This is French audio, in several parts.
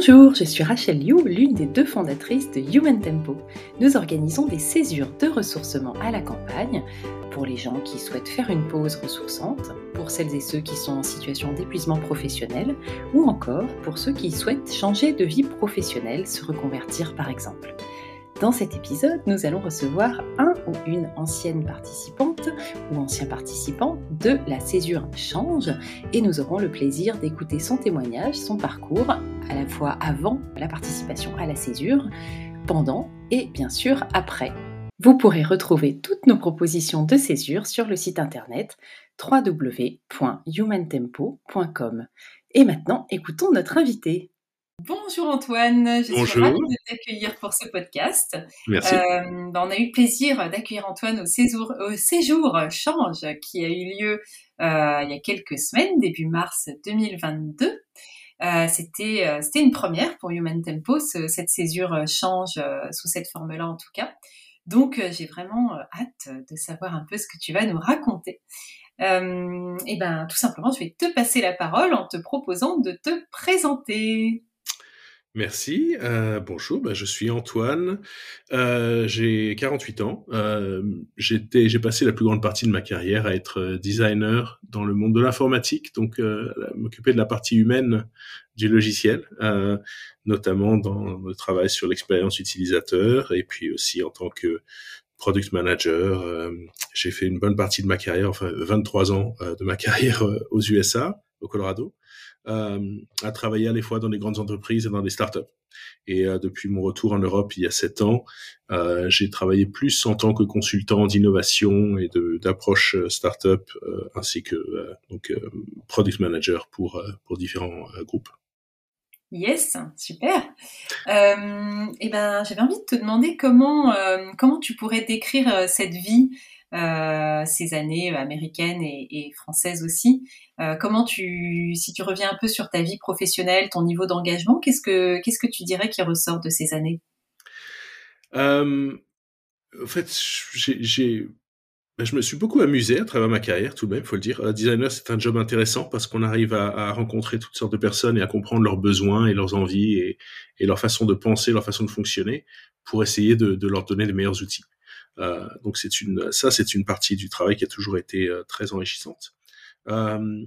Bonjour, je suis Rachel Liu, l'une des deux fondatrices de Human Tempo. Nous organisons des césures de ressourcement à la campagne pour les gens qui souhaitent faire une pause ressourçante, pour celles et ceux qui sont en situation d'épuisement professionnel, ou encore pour ceux qui souhaitent changer de vie professionnelle, se reconvertir par exemple. Dans cet épisode, nous allons recevoir un ou une ancienne participante ou ancien participant de la césure Change et nous aurons le plaisir d'écouter son témoignage, son parcours, à la fois avant la participation à la césure, pendant et bien sûr après. Vous pourrez retrouver toutes nos propositions de césure sur le site internet www.humantempo.com. Et maintenant, écoutons notre invité. Bonjour Antoine, je suis ravie de t'accueillir pour ce podcast. Merci. Euh, ben, on a eu le plaisir d'accueillir Antoine au séjour, au séjour, Change qui a eu lieu euh, il y a quelques semaines, début mars 2022. Euh, c'était euh, c'était une première pour Human Tempo, ce, cette césure euh, Change euh, sous cette forme-là en tout cas. Donc j'ai vraiment hâte de savoir un peu ce que tu vas nous raconter. et ben tout simplement, je vais te passer la parole en te proposant de te présenter. Merci. Euh, bonjour, bah, je suis Antoine. Euh, j'ai 48 ans. Euh, j'ai passé la plus grande partie de ma carrière à être euh, designer dans le monde de l'informatique, donc m'occuper de la partie humaine du logiciel, notamment dans le travail sur l'expérience utilisateur et puis aussi en tant que product manager. j'ai fait une bonne partie de ma carrière, enfin 23 ans de ma carrière aux USA, au Colorado à travailler à la fois dans des grandes entreprises et dans des startups. Et euh, depuis mon retour en Europe il y a sept ans, euh, j'ai travaillé plus en tant que consultant d'innovation et d'approche startup, euh, ainsi que euh, donc product manager pour pour différents groupes. Yes, super. Euh, et eh ben, j'avais envie de te demander comment comment tu pourrais décrire cette vie euh, ces années américaines et, françaises aussi. Euh, comment tu, si tu reviens un peu sur ta vie professionnelle, ton niveau d'engagement, qu'est-ce que qu'est-ce que tu dirais qui ressort de ces années? Euh, En fait, j'ai ben, je me suis beaucoup amusé à travers ma carrière, tout de même, faut le dire. designer, c'est un job intéressant parce qu'on arrive à, rencontrer toutes sortes de personnes et à comprendre leurs besoins et leurs envies et, et leur façon de penser, leur façon de fonctionner, pour essayer de, de leur donner les meilleurs outils. Euh, donc ça c'est une partie du travail qui a toujours été euh, très enrichissante. Euh,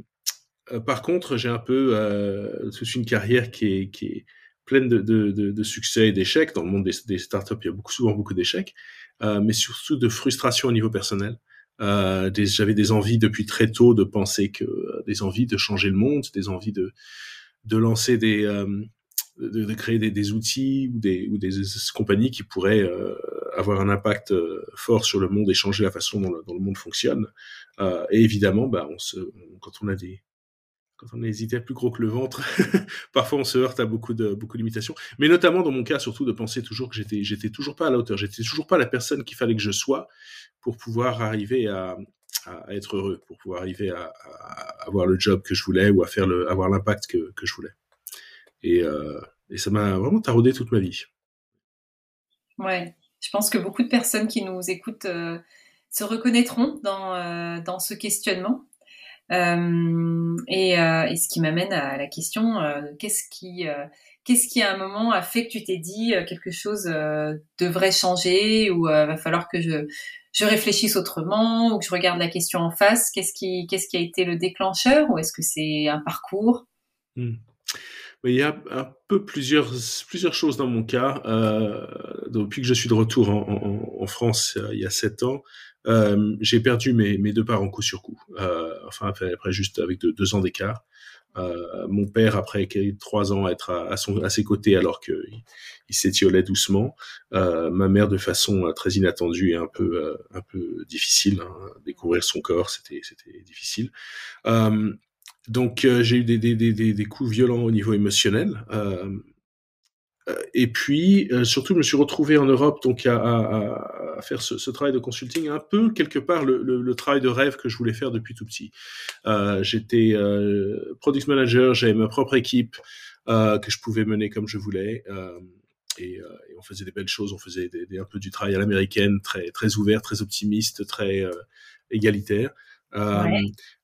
par contre, j'ai un peu toute une carrière qui est, pleine de, succès et d'échecs. Dans le monde des, startups, il y a beaucoup, souvent beaucoup d'échecs, mais surtout de frustration au niveau personnel. J'avais des envies depuis très tôt de penser que des envies de changer le monde, des envies de de lancer des de, créer des, outils ou des ou des compagnies qui pourraient avoir un impact euh, fort sur le monde et changer la façon dont le, monde fonctionne. Euh, et évidemment, bah, quand on a des quand on hésitait plus gros que le ventre, parfois on se heurte à beaucoup de beaucoup de limitations. Mais notamment dans mon cas, surtout de penser toujours que j'étais j'étais toujours pas à la hauteur, j'étais toujours pas la personne qu'il fallait que je sois pour pouvoir arriver à, être heureux, pour pouvoir arriver à, à, avoir le job que je voulais ou à faire le avoir l'impact que, que je voulais. Et, euh, et ça m'a vraiment taraudé toute ma vie. Ouais, je pense que beaucoup de personnes qui nous écoutent euh, se reconnaîtront dans, euh, dans ce questionnement. Euh, et, et, ce qui m'amène à la question qu'est-ce qui, qu'est-ce qui à un moment a fait que tu t'es dit quelque chose devrait changer ou va falloir que je, je réfléchisse autrement ou que je regarde la question en face? Qu'est-ce qui, qu'est-ce qui a été le déclencheur ou est-ce que c'est un parcours? Mmh. Il y a un peu plusieurs, plusieurs choses dans mon cas. Euh, depuis que je suis de retour en, en, en France il y a sept ans, euh, j'ai perdu mes, mes, deux parents coup sur coup. Euh, enfin, après, juste avec deux, ans d'écart. Euh, mon père, après trois ans, être à, à, son, à ses côtés alors qu'il il, s'étiolait doucement. Euh, ma mère, de façon très inattendue et un peu, un peu difficile. Hein, découvrir son corps, c'était difficile. Euh, donc euh, j'ai eu des, coups violents au niveau émotionnel. Euh, euh et puis surtout, je me suis retrouvé en Europe donc à, faire ce, travail de consulting, un peu quelque part le, travail de rêve que je voulais faire depuis tout petit. J'étais product manager, j'avais ma propre équipe que je pouvais mener comme je voulais. Et, on faisait des belles choses, on faisait un peu du travail à l'américaine, très ouvert, très optimiste, très égalitaire.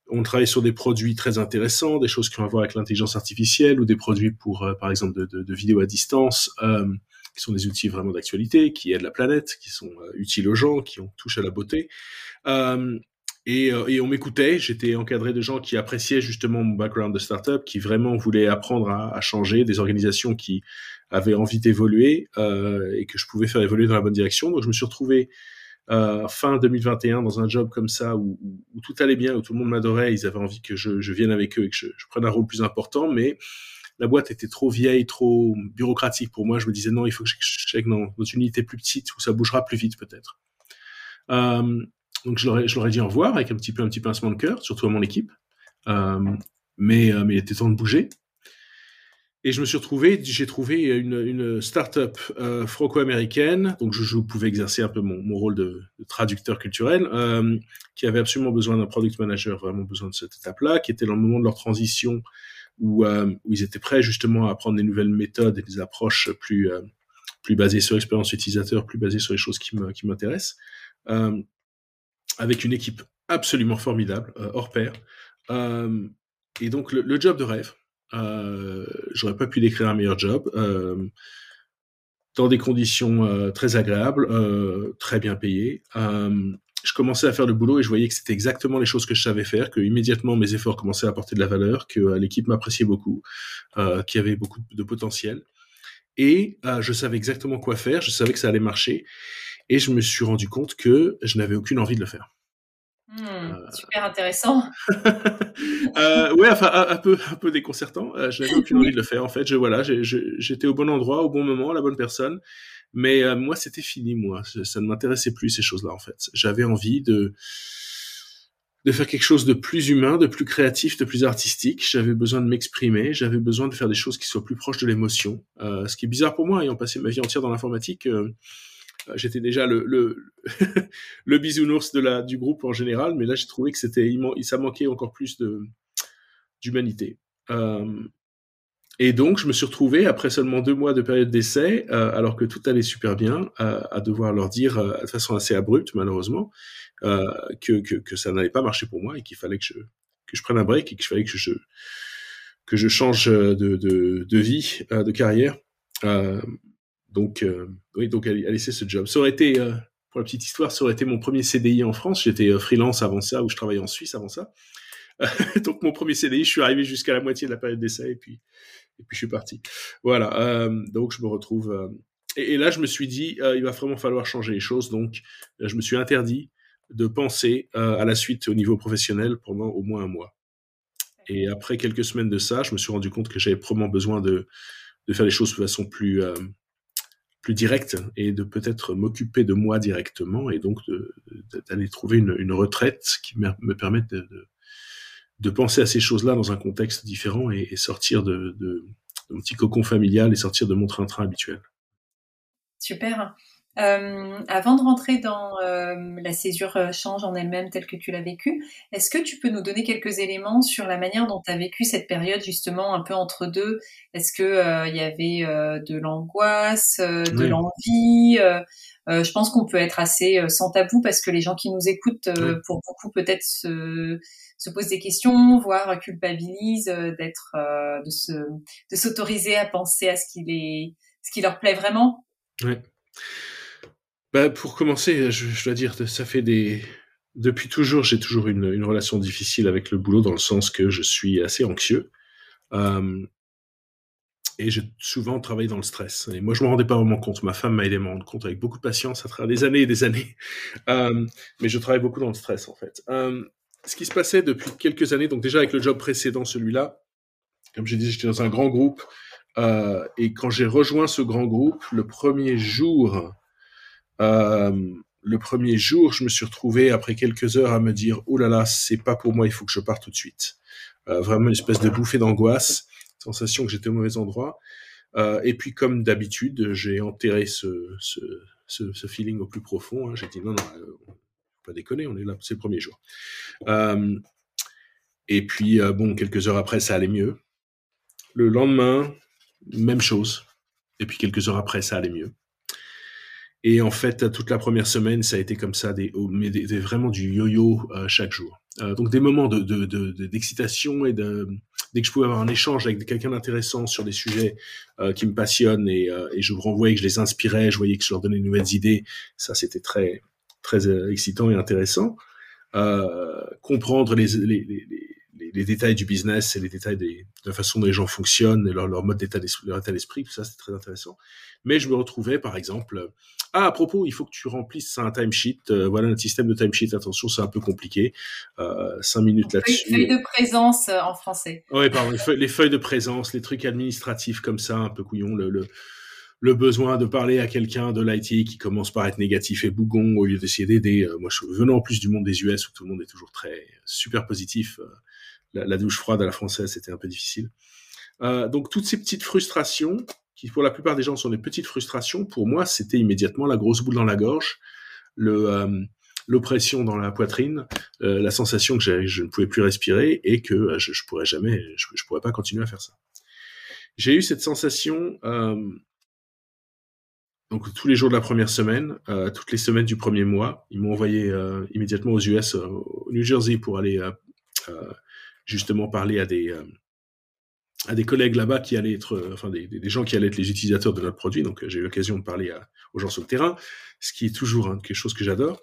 On travaille sur des produits très intéressants, des choses qui ont à voir avec l'intelligence artificielle ou des produits pour, par exemple, de, de, de vidéo à distance qui sont des outils vraiment d'actualité, qui aident la planète, qui sont utiles aux gens, qui ont touché à la beauté. Euh, et, euh, on m'écoutait. J'étais encadré de gens qui appréciaient justement mon background de startup, qui vraiment voulaient apprendre à, à changer, des organisations qui avaient envie d'évoluer euh, et que je pouvais faire évoluer dans la bonne direction. Donc je me suis retrouvé euh, fin 2021 dans un job comme ça où, tout allait bien, où tout le monde m'adorait. Ils avaient envie que je, vienne avec eux et que je, prenne un rôle plus important, mais la boîte était trop vieille, trop bureaucratique pour moi. Je me disais non, il faut que je check dans, dans une unité plus petite où ça bougera plus vite peut-être. Euh, donc je leur, ai, dit au revoir avec un petit peu un petit pincement de cœur, surtout à mon équipe. Euh, mais il était temps de bouger. Et je me suis retrouvé, j'ai trouvé une, une start-up euh, franco-américaine, donc je, je, pouvais exercer un peu mon, rôle de, traducteur culturel, euh, qui avait absolument besoin d'un product manager, vraiment besoin de cette étape-là, qui était dans le moment de leur transition où, euh, ils étaient prêts justement à prendre des nouvelles méthodes et des approches plus, plus basées sur l'expérience utilisateur, plus basées sur les choses qui m'intéressent. Avec une équipe absolument formidable, hors pair. Et donc le, job de rêve, j'aurais pas pu décrire un meilleur job, euh, dans des conditions euh, très agréables, euh, très bien payées. je commençais à faire le boulot et je voyais que c'était exactement les choses que je savais faire, que immédiatement mes efforts commençaient à apporter de la valeur, que l'équipe m'appréciait beaucoup, qu'il y avait beaucoup de potentiel. Et je savais exactement quoi faire, je savais que ça allait marcher. Et je me suis rendu compte que je n'avais aucune envie de le faire. Mmh, euh... Super intéressant. euh, ouais, enfin un, peu, un peu déconcertant. Euh, je n'avais aucune envie de le faire. En fait, je voilà, j'étais au bon endroit, au bon moment, la bonne personne. Mais euh, moi, c'était fini. Moi, ça ne m'intéressait plus ces choses-là. En fait, j'avais envie de de faire quelque chose de plus humain, de plus créatif, de plus artistique. J'avais besoin de m'exprimer. J'avais besoin de faire des choses qui soient plus proches de l'émotion. Ce qui est bizarre pour moi, ayant passé ma vie entière dans l'informatique j'étais déjà le, bisounours du groupe en général, mais là j'ai trouvé que ça manquait encore plus d'humanité. Euh, et donc je me suis retrouvé après seulement deux mois de période d'essai, euh, alors que tout allait super bien, à devoir leur dire euh, de façon assez abrupte malheureusement que, ça n'allait pas marcher pour moi et qu'il fallait que je prenne un break et qu'il fallait que je change de vie, de carrière. Donc, euh, oui, donc elle, elle laissé ce job. Ça aurait été, euh, pour la petite histoire, ça aurait été mon premier CDI en France. J'étais euh, freelance avant ça, ou je travaillais en Suisse avant ça. donc mon premier CDI, je suis arrivé jusqu'à la moitié de la période d'essai et puis et puis je suis parti. Voilà. Euh, donc je me retrouve. Et, là, je me suis dit, il va vraiment falloir changer les choses. Donc, je me suis interdit de penser à la suite au niveau professionnel pendant au moins un mois. Et après quelques semaines de ça, je me suis rendu compte que j'avais probablement besoin de de faire les choses de façon plus plus direct et de peut-être m'occuper de moi directement et donc d'aller trouver une, retraite qui me, me permette de, penser à ces choses-là dans un contexte différent et, sortir de, de, de, mon petit cocon familial et sortir de mon train-train habituel. Super. Euh, avant de rentrer dans euh, la césure euh, change en elle-même telle que tu l'as vécue, est-ce que tu peux nous donner quelques éléments sur la manière dont tu as vécu cette période justement un peu entre deux? Est-ce que il y avait de l'angoisse, de oui. l'envie Je pense qu'on peut être assez sans tabou parce que les gens qui nous écoutent, oui. pour beaucoup peut-être se se posent des questions, voire culpabilisent d'être, de se, de s'autoriser à penser à ce qui les, ce qui leur plaît vraiment? Oui. Bah, pour commencer, je, dois dire, ça fait des. Depuis toujours, j'ai toujours une, relation difficile avec le boulot dans le sens que je suis assez anxieux. Euh, et j'ai souvent travaillé dans le stress. Moi, je me rendais pas vraiment compte. Ma femme m'a aidé à me rendre compte avec beaucoup de patience à travers des années et des années. Mais je travaille beaucoup dans le stress, en fait. Ce qui se passait depuis quelques années, donc déjà avec le job précédent, celui-là, comme j'ai dit, j'étais dans un grand groupe. Euh, et quand j'ai rejoint ce grand groupe, le premier jour euh, le premier jour, je me suis retrouvé après quelques heures à me dire oh là là, c'est pas pour moi, il faut que je parte tout de suite. Euh, vraiment une espèce de bouffée d'angoisse, sensation que j'étais au mauvais endroit. Euh, et puis comme d'habitude, j'ai enterré ce, ce, ce, feeling au plus profond. Hein. J'ai dit non non, pas déconner, on est là, c'est le premier jour. Et puis bon, quelques heures après, ça allait mieux. Le lendemain, même chose. Et puis quelques heures après, ça allait mieux. Et en fait, toute la première semaine, ça a été comme ça, des, des vraiment du yo-yo euh, chaque jour. donc des moments d'excitation de, de, et dès que je pouvais avoir un échange avec quelqu'un d'intéressant sur des sujets qui me passionnent et, et je renvoyais que je les inspirais, je voyais que je leur donnais de nouvelles idées, ça c'était très très excitant et intéressant. comprendre les, détails du business et les détails de la façon dont les gens fonctionnent et leur, mode d'état état d'esprit, tout ça, c'est très intéressant. Mais je me retrouvais, par exemple, ah, à propos, il faut que tu remplisses un timesheet. Euh, voilà notre système de timesheet. Attention, c'est un peu compliqué. Euh, cinq minutes là-dessus. Feuilles de présence euh, en français. Oui, pardon. Les feuilles, les feuilles, de présence, les trucs administratifs comme ça, un peu couillon. Le, le, le besoin de parler à quelqu'un de l'IT qui commence par être négatif et bougon au lieu d'essayer d'aider. Moi, je, venant en plus du monde des US où tout le monde est toujours très super positif, la, douche froide à la française, c'était un peu difficile. Euh, donc toutes ces petites frustrations, qui pour la plupart des gens sont des petites frustrations, pour moi c'était immédiatement la grosse boule dans la gorge, le euh, l'oppression dans la poitrine, euh, la sensation que je ne pouvais plus respirer et que je, je pourrais jamais, je, je, pourrais pas continuer à faire ça. J'ai eu cette sensation donc tous les jours de la première semaine, toutes les semaines du premier mois, ils m'ont envoyé immédiatement aux US, au New Jersey pour aller justement parler à des euh, à des collègues là-bas qui allaient être, euh, enfin des, gens qui allaient être les utilisateurs de notre produit. Donc euh, j'ai eu l'occasion de parler aux gens sur le terrain, ce qui est toujours hein, quelque chose que j'adore.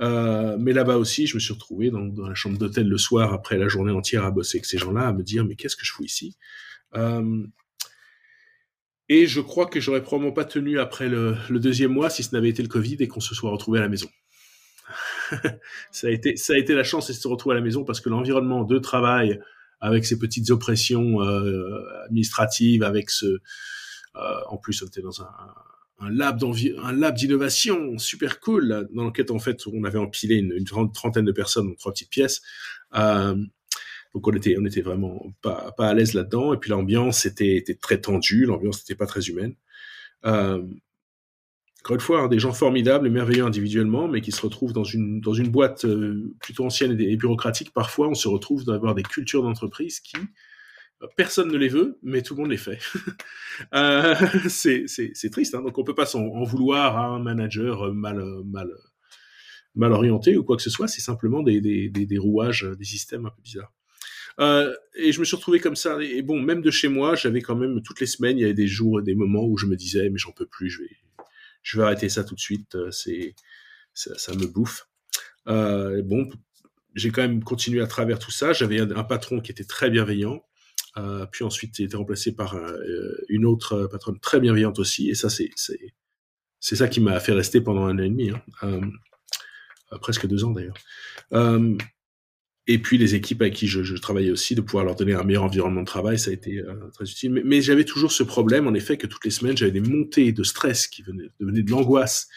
Euh, mais là-bas aussi, je me suis retrouvé dans, dans la chambre d'hôtel le soir après la journée entière à bosser avec ces gens-là, à me dire mais qu'est-ce que je fous ici? Et je crois que j'aurais probablement pas tenu après le, le deuxième mois si ce n'avait été le Covid et qu'on se soit retrouvé à la maison. ça a été ça a été la chance de se retrouver à la maison parce que l'environnement de travail avec ces petites oppressions euh, administratives, avec ce, euh, en plus on était dans un, lab d'innovation super cool dans lequel en fait on avait empilé une, trentaine de personnes dans trois petites pièces. Euh, donc on était vraiment pas à l'aise là-dedans et puis l'ambiance était, très tendue, l'ambiance n'était pas très humaine. Encore une fois, hein, des gens formidables et merveilleux individuellement, mais qui se retrouvent dans une, dans une boîte euh, plutôt ancienne et, bureaucratique. Parfois, on se retrouve d'avoir des cultures d'entreprise qui, euh, personne ne les veut, mais tout le monde les fait. euh, c'est triste, hein. donc on peut pas en, vouloir à un manager mal, mal, mal orienté ou quoi que ce soit, c'est simplement des, des, des, des, rouages, des systèmes un peu bizarres. Euh, et je me suis retrouvé comme ça. Et bon, même de chez moi, j'avais quand même toutes les semaines, il y avait des jours, et des moments où je me disais, mais j'en peux plus, je vais, je vais arrêter ça tout de suite, euh, c'est ça, ça, me bouffe. Euh, bon, j'ai quand même continué à travers tout ça. J'avais un, patron qui était très bienveillant, euh, puis ensuite il été remplacé par euh, une autre patronne très bienveillante aussi, et ça c'est c'est ça qui m'a fait rester pendant un an et demi, hein. Euh, presque deux ans d'ailleurs et puis les équipes avec qui je, je, travaillais aussi, de pouvoir leur donner un meilleur environnement de travail, ça a été euh, très utile. Mais, j'avais toujours ce problème, en effet, que toutes les semaines, j'avais des montées de stress qui venaient, venaient de l'angoisse,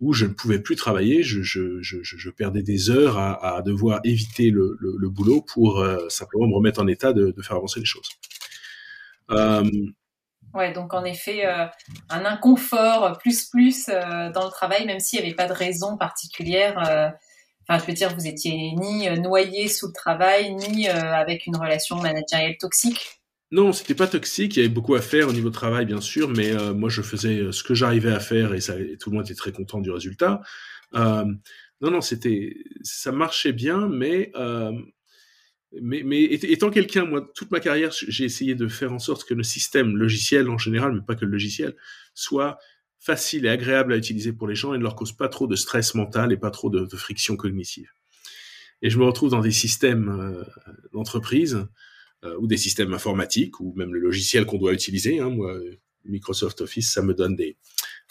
où je ne pouvais plus travailler, je, perdais des heures à, à devoir éviter le, boulot pour euh, simplement me remettre en état de, faire avancer les choses. Euh, Ouais, donc en effet, euh, un inconfort plus plus dans le travail, même s'il n'y avait pas de raison particulière. Enfin, je veux dire, vous étiez ni euh, noyé sous le travail, ni euh, avec une relation managériale toxique. Non, c'était pas toxique. Il y avait beaucoup à faire au niveau travail, bien sûr, mais euh, moi, je faisais ce que j'arrivais à faire et, tout le monde était très content du résultat. Non, non, c'était, ça marchait bien, mais mais, mais étant quelqu'un, moi, toute ma carrière, j'ai essayé de faire en sorte que le système logiciel en général, mais pas que le logiciel, soit facile et agréable à utiliser pour les gens et ne leur cause pas trop de stress mental et pas trop de, friction cognitive. Et je me retrouve dans des systèmes euh, d'entreprise euh, ou des systèmes informatiques ou même le logiciel qu'on doit utiliser. Hein, moi, Microsoft Office, ça me donne des,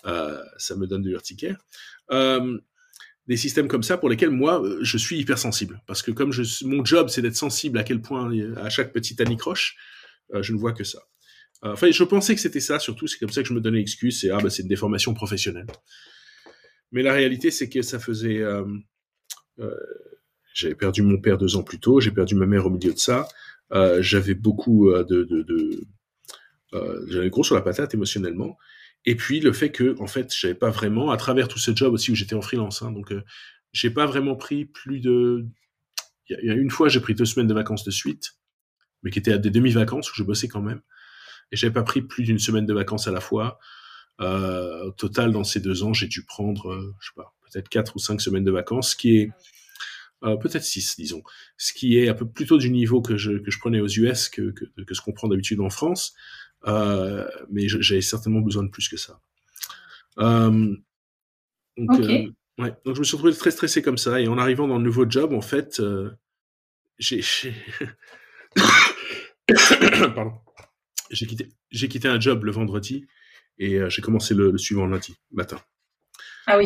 euh, ça me donne de l'urticaire. Euh, des systèmes comme ça pour lesquels moi je suis hypersensible parce que comme mon job c'est d'être sensible à quel point à chaque petite anicroche, je ne vois que ça. Euh, enfin, je pensais que c'était ça, surtout, c'est comme ça que je me donnais l'excuse, c'est ah bah c'est une déformation professionnelle. Mais la réalité, c'est que ça faisait, euh, euh, j'avais perdu mon père deux ans plus tôt, j'ai perdu ma mère au milieu de ça, j'avais beaucoup de, de, de j'avais gros sur la patate émotionnellement, et puis le fait que, en fait, j'avais pas vraiment, à travers tout ce job aussi où j'étais en freelance, hein, donc j'ai pas vraiment pris plus de, il y, a une fois j'ai pris deux semaines de vacances de suite, mais qui étaient à des demi-vacances où je bossais quand même et j'avais pas pris plus d'une semaine de vacances à la fois. Euh, au total, dans ces deux ans, j'ai dû prendre, euh, je sais pas, peut-être quatre ou cinq semaines de vacances, ce qui est euh, peut-être 6, disons, ce qui est un peu plutôt du niveau que je, que je prenais aux US que, que, que ce qu'on prend d'habitude en France, euh, mais j'avais certainement besoin de plus que ça. Euh, donc, euh, ouais. donc je me suis retrouvé très stressé comme ça, et en arrivant dans le nouveau job, en fait, euh, j'ai... Pardon. J'ai quitté, j'ai quitté un job le vendredi et j'ai commencé le, le, suivant lundi matin. Ah oui,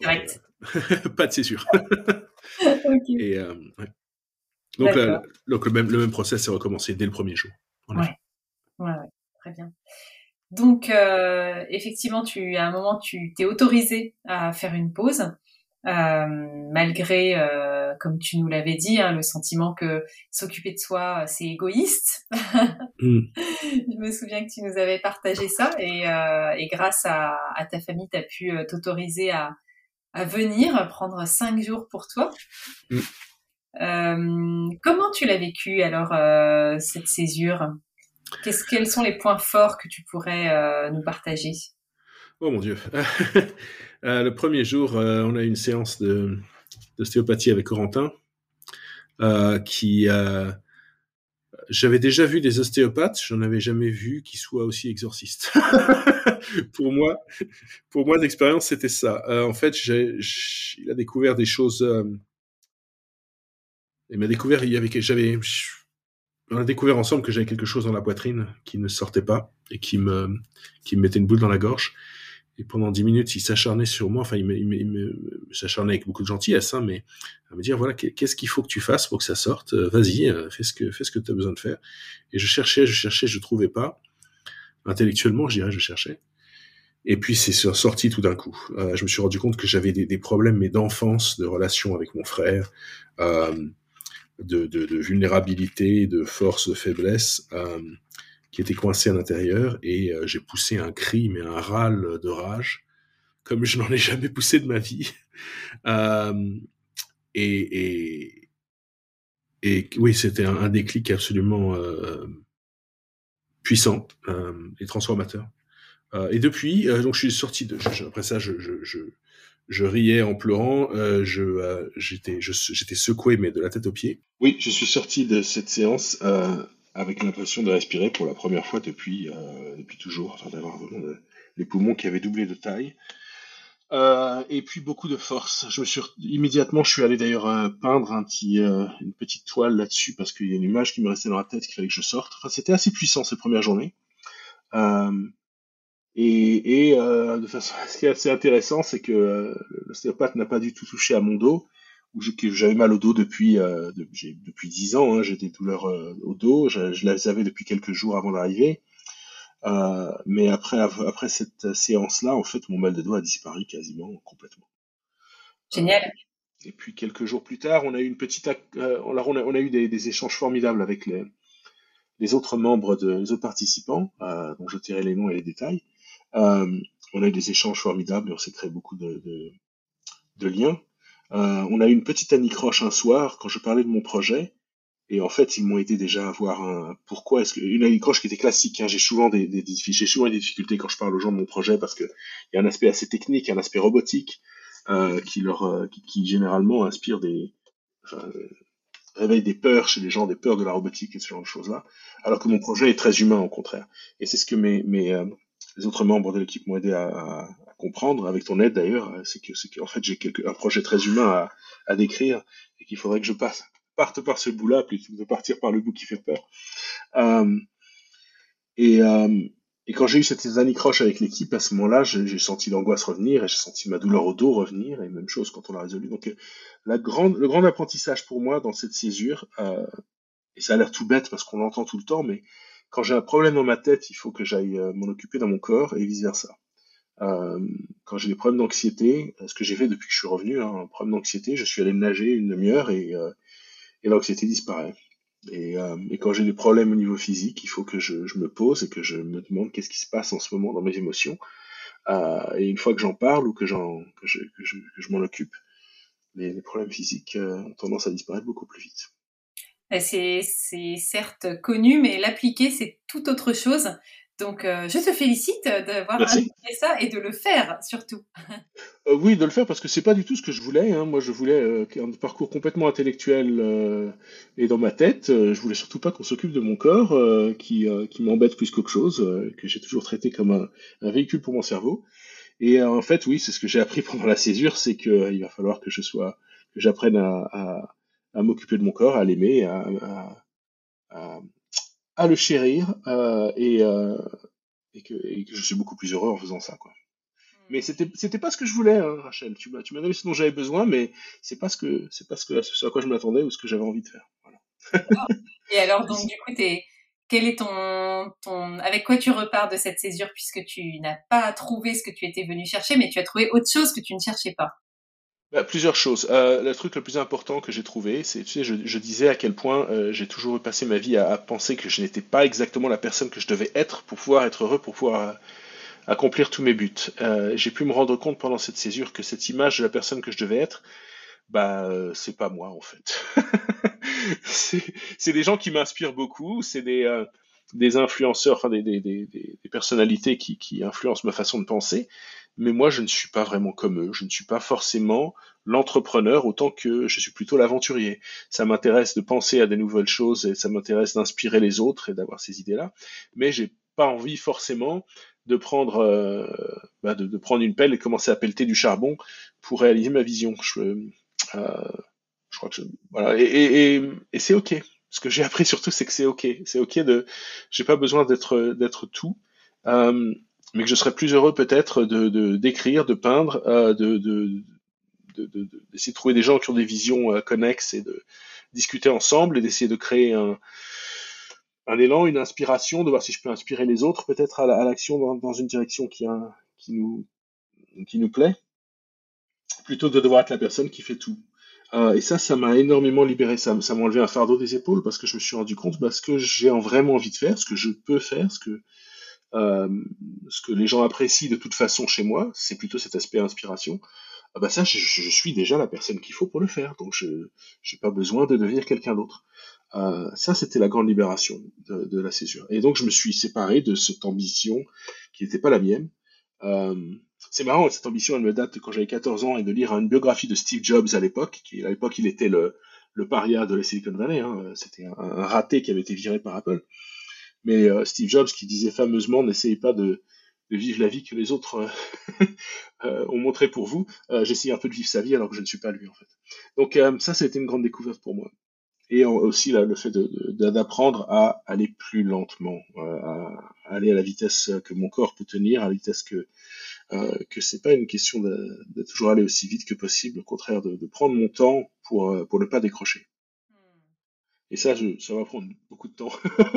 direct. pas de okay. Et, euh, ouais. Donc, donc le, même, le même process est recommencé dès le premier jour. Ouais. ouais. ouais, très bien. Donc, euh, effectivement, tu, à un moment, tu t'es autorisé à faire une pause, euh, malgré, euh, comme tu nous l'avais dit, hein, le sentiment que s'occuper de soi, c'est égoïste. mm. Je me souviens que tu nous avais partagé ça, et, euh, et grâce à, à, ta famille, tu as pu euh, t'autoriser à, à venir prendre cinq jours pour toi. Mm. Euh, comment tu l'as vécu alors euh, cette césure? Qu'est-ce, Quels sont les points forts que tu pourrais euh, nous partager? Oh mon Dieu euh, Le premier jour, euh, on a eu une séance de, d'ostéopathie avec Corentin euh, qui j'avais déjà vu des ostéopathes, j'en avais jamais vu qui soient aussi exorcistes. pour moi, pour moi, l'expérience c'était ça. En fait, il a découvert des choses. Il m'a découvert, il y avait, j'avais, on a découvert ensemble que j'avais quelque chose dans la poitrine qui ne sortait pas et qui me, qui me mettait une boule dans la gorge. Et pendant dix minutes, il s'acharnait sur moi. Enfin, il s'acharnait avec beaucoup de gentillesse, hein, mais à me dire voilà, qu'est-ce qu'il faut que tu fasses pour que ça sorte? Vas-y, fais ce que fais ce que tu as besoin de faire. Et je cherchais, je cherchais, je trouvais pas. Intellectuellement, je dirais, je cherchais. Et puis c'est sorti tout d'un coup. Euh, je me suis rendu compte que j'avais des, problèmes, mais d'enfance, de relation avec mon frère, euh, de, vulnérabilité, de force, de faiblesse. Euh, qui était coincé à l'intérieur et euh, j'ai poussé un cri, mais un râle de rage, comme je n'en ai jamais poussé de ma vie. Euh, et, oui, c'était un, déclic absolument euh, puissant et transformateur. Et depuis, donc je suis sorti de. Après ça, je, riais en pleurant. je j'étais secoué, mais de la tête aux pieds. Oui, je suis sorti de cette séance avec l'impression de respirer pour la première fois depuis, euh, depuis toujours, enfin, d'avoir vraiment les poumons qui avaient doublé de taille. Euh, et puis beaucoup de force. Je me suis immédiatement, je suis allé d'ailleurs euh, peindre un petit, euh, une petite toile là-dessus parce qu'il y a une image qui me restait dans la tête qu'il fallait que je sorte. Enfin, c'était assez puissant cette première journée. Euh, et, et de façon, ce qui est assez intéressant, c'est que l'ostéopathe n'a pas du tout touché à mon dos où j'avais mal au dos depuis euh, depuis dix ans. Hein, j'ai des douleurs euh, au dos. Je, je, les avais depuis quelques jours avant d'arriver. Euh, mais après après cette séance-là, en fait, mon mal de dos a disparu quasiment complètement. Génial. et puis quelques jours plus tard, on a eu une petite, euh, on, a, on a eu des, des, échanges formidables avec les, les autres membres de, les autres participants, euh, dont je tairai les noms et les détails. Euh, on a eu des échanges formidables et on s'est créé beaucoup de, de, de liens. Euh, on a eu une petite anicroche un soir quand je parlais de mon projet. Et en fait, ils m'ont aidé déjà à voir un pourquoi est-ce que une anicroche qui était classique. Hein, j'ai souvent des, des, j'ai souvent des difficultés quand je parle aux gens de mon projet parce que il y a un aspect assez technique, un aspect robotique euh, qui leur, euh, qui, qui, généralement inspire des, enfin, réveille des peurs chez les gens, des peurs de la robotique et ce genre de choses là. Alors que mon projet est très humain au contraire. Et c'est ce que mes, mes euh, les autres membres de l'équipe m'ont aidé à, comprendre, avec ton aide d'ailleurs, c'est que c'est qu'en fait j'ai un projet très humain à, décrire et qu'il faudrait que je passe, parte par ce bout-là plutôt que de partir par le bout qui fait peur. Euh, et, euh, et quand j'ai eu cette anicroche avec l'équipe, à ce moment-là, j'ai senti l'angoisse revenir et j'ai senti ma douleur au dos revenir, et même chose quand on l'a résolu. Donc, grande, le grand apprentissage pour moi dans cette césure, euh, et ça a l'air tout bête parce qu'on l'entend tout le temps, mais quand j'ai un problème dans ma tête, il faut que j'aille euh, m'en occuper dans mon corps et vice versa. Euh, quand j'ai des problèmes d'anxiété, ce que j'ai fait depuis que je suis revenu, hein, un problème d'anxiété, je suis allé nager une demi-heure et, euh, et l'anxiété disparaît. Et, euh, et quand j'ai des problèmes au niveau physique, il faut que je, je me pose et que je me demande qu'est-ce qui se passe en ce moment dans mes émotions. Euh, et une fois que j'en parle ou que, j'en, que je, que je, que je m'en occupe, les, les, problèmes physiques euh, ont tendance à disparaître beaucoup plus vite. C'est, c'est certes connu, mais l'appliquer, c'est tout autre chose. Donc, euh, je te félicite d'avoir fait ça et de le faire surtout. Euh, oui, de le faire parce que c'est pas du tout ce que je voulais. Hein. Moi, je voulais euh, un parcours complètement intellectuel et dans ma tête. je voulais surtout pas qu'on s'occupe de mon corps, qui, qui m'embête plus qu'autre chose, que j'ai toujours traité comme un, un, véhicule pour mon cerveau. Et en fait, oui, c'est ce que j'ai appris pendant la césure, c'est qu'il va falloir que je sois, que j'apprenne à, à, à m'occuper de mon corps, à l'aimer, à, à à le chérir euh, et, euh, et, que, et, que, je suis beaucoup plus heureux en faisant ça quoi. Hmm. Mais c'était c'était pas ce que je voulais hein, Rachel. Tu m'as tu m'as donné ce dont j'avais besoin, mais c'est pas ce que c'est pas ce que ce à quoi je m'attendais ou ce que j'avais envie de faire. Voilà. et alors donc du coup t'es quel est ton, ton, avec quoi tu repars de cette césure puisque tu n'as pas trouvé ce que tu étais venu chercher, mais tu as trouvé autre chose que tu ne cherchais pas? Bah, plusieurs choses. Euh, le truc le plus important que j'ai trouvé, c'est, tu sais, je, je, disais à quel point euh, j'ai toujours passé ma vie à, à, penser que je n'étais pas exactement la personne que je devais être pour pouvoir être heureux, pour pouvoir euh, accomplir tous mes buts. Euh, j'ai pu me rendre compte pendant cette césure que cette image de la personne que je devais être, bah, c'est pas moi en fait. c'est, c'est des gens qui m'inspirent beaucoup, c'est des des influenceurs, enfin des, des, des, des personnalités qui, qui influencent ma façon de penser, mais moi je ne suis pas vraiment comme eux, je ne suis pas forcément l'entrepreneur autant que je suis plutôt l'aventurier. Ça m'intéresse de penser à des nouvelles choses et ça m'intéresse d'inspirer les autres et d'avoir ces idées-là, mais j'ai pas envie forcément de prendre euh, bah de, prendre une pelle et commencer à pelleter du charbon pour réaliser ma vision. Je, euh, je crois que je, voilà et, et, et, et c'est ok. Ce que j'ai appris surtout, c'est que c'est ok. C'est ok de, j'ai pas besoin d'être d'être tout. Euh, mais que je serais plus heureux peut-être de d'écrire, de, peindre, euh, de, de, de, d'essayer de trouver des gens qui ont des visions euh, connexes et de discuter ensemble et d'essayer de créer un, élan, une inspiration, de voir si je peux inspirer les autres peut-être à, l'action dans, une direction qui, nous, plaît, plutôt que de devoir être la personne qui fait tout. Euh, et ça, ça m'a énormément libéré, ça, ça m'a enlevé un fardeau des épaules parce que je me suis rendu compte bah, ce que j'ai vraiment envie de faire, ce que je peux faire, ce que, euh, ce que les gens apprécient de toute façon chez moi, c'est plutôt cet aspect inspiration. Ah bah ça, je, suis déjà la personne qu'il faut pour le faire, donc je n'ai pas besoin de devenir quelqu'un d'autre. Euh, ça, c'était la grande libération de, la césure. Et donc, je me suis séparé de cette ambition qui n'était pas la mienne. Euh, c'est marrant, cette ambition, elle me date quand j'avais 14 ans et de lire une biographie de Steve Jobs à l'époque, qui à l'époque, il était le, le paria de la Silicon Valley. Hein. C'était un, un, raté qui avait été viré par Apple. Mais euh, Steve Jobs qui disait fameusement n'essayez pas de, vivre la vie que les autres euh, euh, ont montré pour vous. J'essaye un peu de vivre sa vie alors que je ne suis pas lui en fait. Donc ça, ça a été une grande découverte pour moi. Et aussi le fait d'apprendre à aller plus lentement, à, aller à la vitesse que mon corps peut tenir, à la vitesse que euh, que c'est pas une question de, toujours aller aussi vite que possible, au contraire de, prendre mon temps pour ne pas décrocher. Et ça, je, ça va prendre beaucoup de temps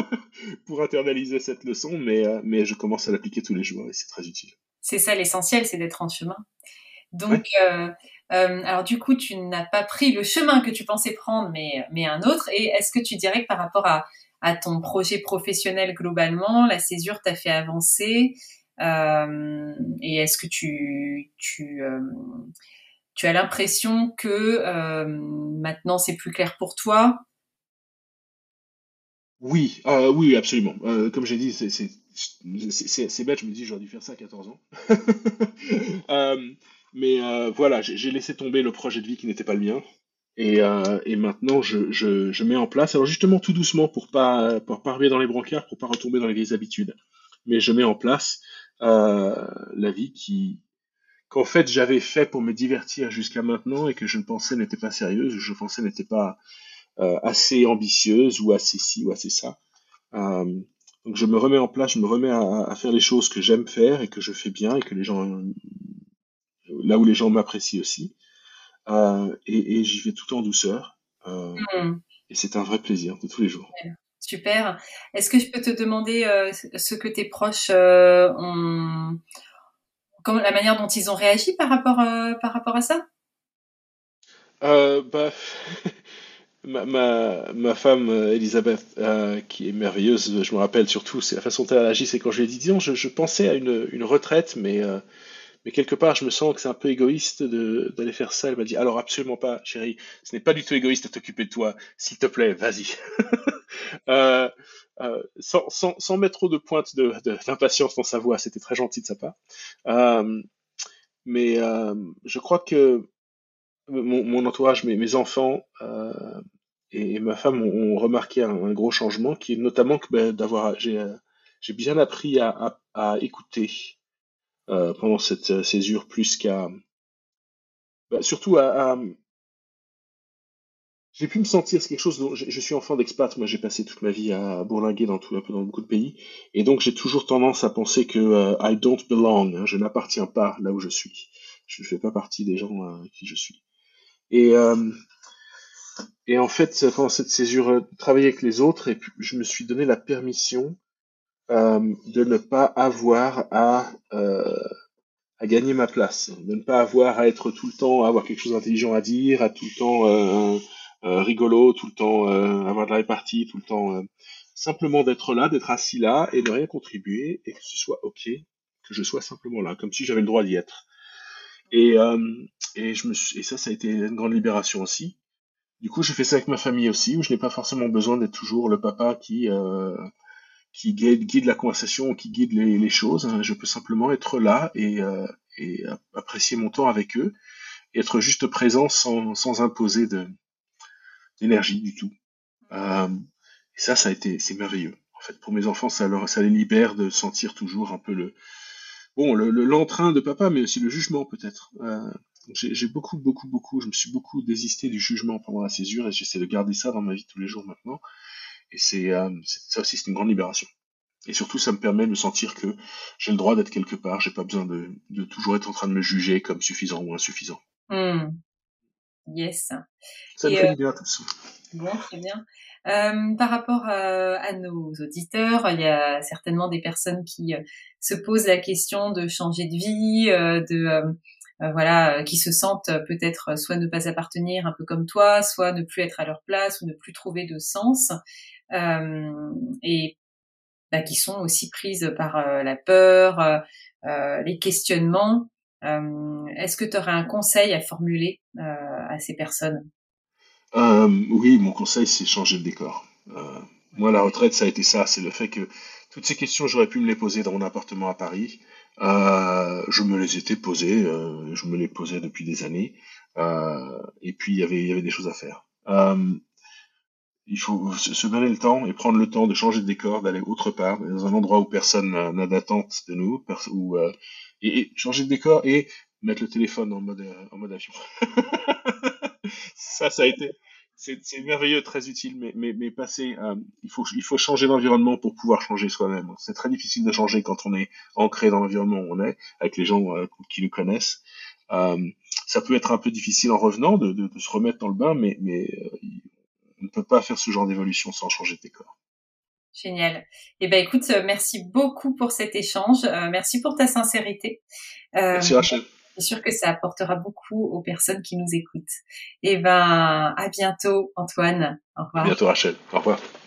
pour internaliser cette leçon, mais, euh, mais je commence à l'appliquer tous les jours et c'est très utile. C'est ça l'essentiel, c'est d'être en chemin. Donc, euh, euh, alors du coup, tu n'as pas pris le chemin que tu pensais prendre, mais, mais un autre. Et est-ce que tu dirais que par rapport à, à ton projet professionnel globalement, la césure t'a fait avancer euh, Et est-ce que tu, tu, tu as l'impression que maintenant c'est plus clair pour toi? Oui, euh, oui, absolument. Euh, comme j'ai dit, c'est bête, je me dis j'aurais dû faire ça à 14 ans. euh, mais euh, voilà, j'ai laissé tomber le projet de vie qui n'était pas le mien. Et, euh, et maintenant, je, je, je, mets en place, alors justement tout doucement pour pas pour pas arriver dans les brancards, pour pas retomber dans les vieilles habitudes. Mais je mets en place euh, la vie qui qu'en fait j'avais fait pour me divertir jusqu'à maintenant et que je ne pensais n'était pas sérieuse, je pensais n'était pas assez ambitieuse ou assez ci ou assez ça. Euh, donc je me remets en place, je me remets à, à faire les choses que j'aime faire et que je fais bien et que les gens, là où les gens m'apprécient aussi. Euh, et, et j'y vais tout en douceur. Euh, mmh. Et c'est un vrai plaisir de tous les jours. Super. Est-ce que je peux te demander euh, ce que tes proches euh, ont, comment, la manière dont ils ont réagi par rapport, euh, par rapport à ça? Euh, bah, ma, ma, ma, femme euh, Elisabeth, euh, qui est merveilleuse, je me rappelle surtout, la façon dont elle agit, c'est quand je lui ai dit, disons, je, pensais à une, une retraite, mais, euh, mais quelque part, je me sens que c'est un peu égoïste d'aller faire ça. Elle m'a dit, alors absolument pas, chérie, ce n'est pas du tout égoïste de t'occuper de toi, s'il te plaît, vas-y. sans, sans, sans, mettre trop de pointes d'impatience dans sa voix, c'était très gentil de sa part. mais je crois que mon, mon entourage, mes, mes enfants et, ma femme ont, remarqué un, gros changement, qui est notamment que ben, d'avoir j'ai bien appris à, à, à écouter pendant cette césure plus qu'à bah, surtout à, à, j'ai pu me sentir, quelque chose dont je, suis enfant d'expat, moi j'ai passé toute ma vie à bourlinguer dans tout, un peu dans beaucoup de pays, et donc j'ai toujours tendance à penser que euh, I don't belong, hein, je n'appartiens pas là où je suis, je ne fais pas partie des gens euh, qui je suis. Et, euh, et en fait, pendant cette césure, euh, travailler avec les autres, et je me suis donné la permission de ne pas avoir à à gagner ma place, de ne pas avoir à être tout le temps, à avoir quelque chose d'intelligent à dire, à tout le temps euh, rigolo tout le temps, euh, avoir de la répartie tout le temps. Euh, simplement d'être là, d'être assis là et de rien contribuer et que ce soit ok, que je sois simplement là, comme si j'avais le droit d'y être. Et, et, je me et ça, ça a été une grande libération aussi. Du coup, j'ai fait ça avec ma famille aussi, où je n'ai pas forcément besoin d'être toujours le papa qui qui guide, la conversation, qui guide les, choses. Je peux simplement être là et, et apprécier mon temps avec eux, et être juste présent sans, sans imposer d'énergie du tout. Euh, et ça, ça a été, c'est merveilleux. En fait, pour mes enfants, ça leur, ça les libère de sentir toujours un peu le, bon, le, l'entrain de papa, mais aussi le jugement peut-être. Euh, j'ai beaucoup, beaucoup, beaucoup, je me suis beaucoup désisté du jugement pendant la césure et j'essaie de garder ça dans ma vie tous les jours maintenant. Et c'est, euh, ça aussi, c'est une grande libération. Et surtout, ça me permet de me sentir que j'ai le droit d'être quelque part. J'ai pas besoin de, de, toujours être en train de me juger comme suffisant ou insuffisant. Mmh. Yes. Ça me fait euh, bien tout ça. Bon, très bien. Euh, par rapport à, à, nos auditeurs, il y a certainement des personnes qui euh, se posent la question de changer de vie, euh, de euh, voilà, qui se sentent peut-être soit ne pas appartenir, un peu comme toi, soit ne plus être à leur place ou ne plus trouver de sens, et bah, qui sont aussi prises par la peur, les questionnements. Est-ce que tu aurais un conseil à formuler à ces personnes? Euh, Oui, mon conseil, c'est changer de décor. Euh, moi, la retraite, ça a été ça. C'est le fait que toutes ces questions, j'aurais pu me les poser dans mon appartement à Paris. Euh, je me les étais posées, euh, je me les posais depuis des années. Euh, et puis, il y avait, il y avait des choses à faire. Euh, il faut se donner le temps et prendre le temps de changer de décor, d'aller autre part, dans un endroit où personne n'a d'attente de nous, où, euh, et, et, changer de décor et mettre le téléphone en mode, en mode avion. ça, ça a été, c'est merveilleux, très utile, mais, mais, mais passer, euh, il, faut, il faut changer d'environnement pour pouvoir changer soi-même. C'est très difficile de changer quand on est ancré dans l'environnement où on est, avec les gens euh, qui nous connaissent. Euh, ça peut être un peu difficile en revenant de, de, de se remettre dans le bain, mais, mais euh, on ne peut pas faire ce genre d'évolution sans changer de décor. Génial. Eh ben écoute, merci beaucoup pour cet échange. merci pour ta sincérité. merci Rachel. Suis sûre que ça apportera beaucoup aux personnes qui nous écoutent. Et eh ben, à bientôt, Antoine. Au revoir. À bientôt, Rachel. Au revoir.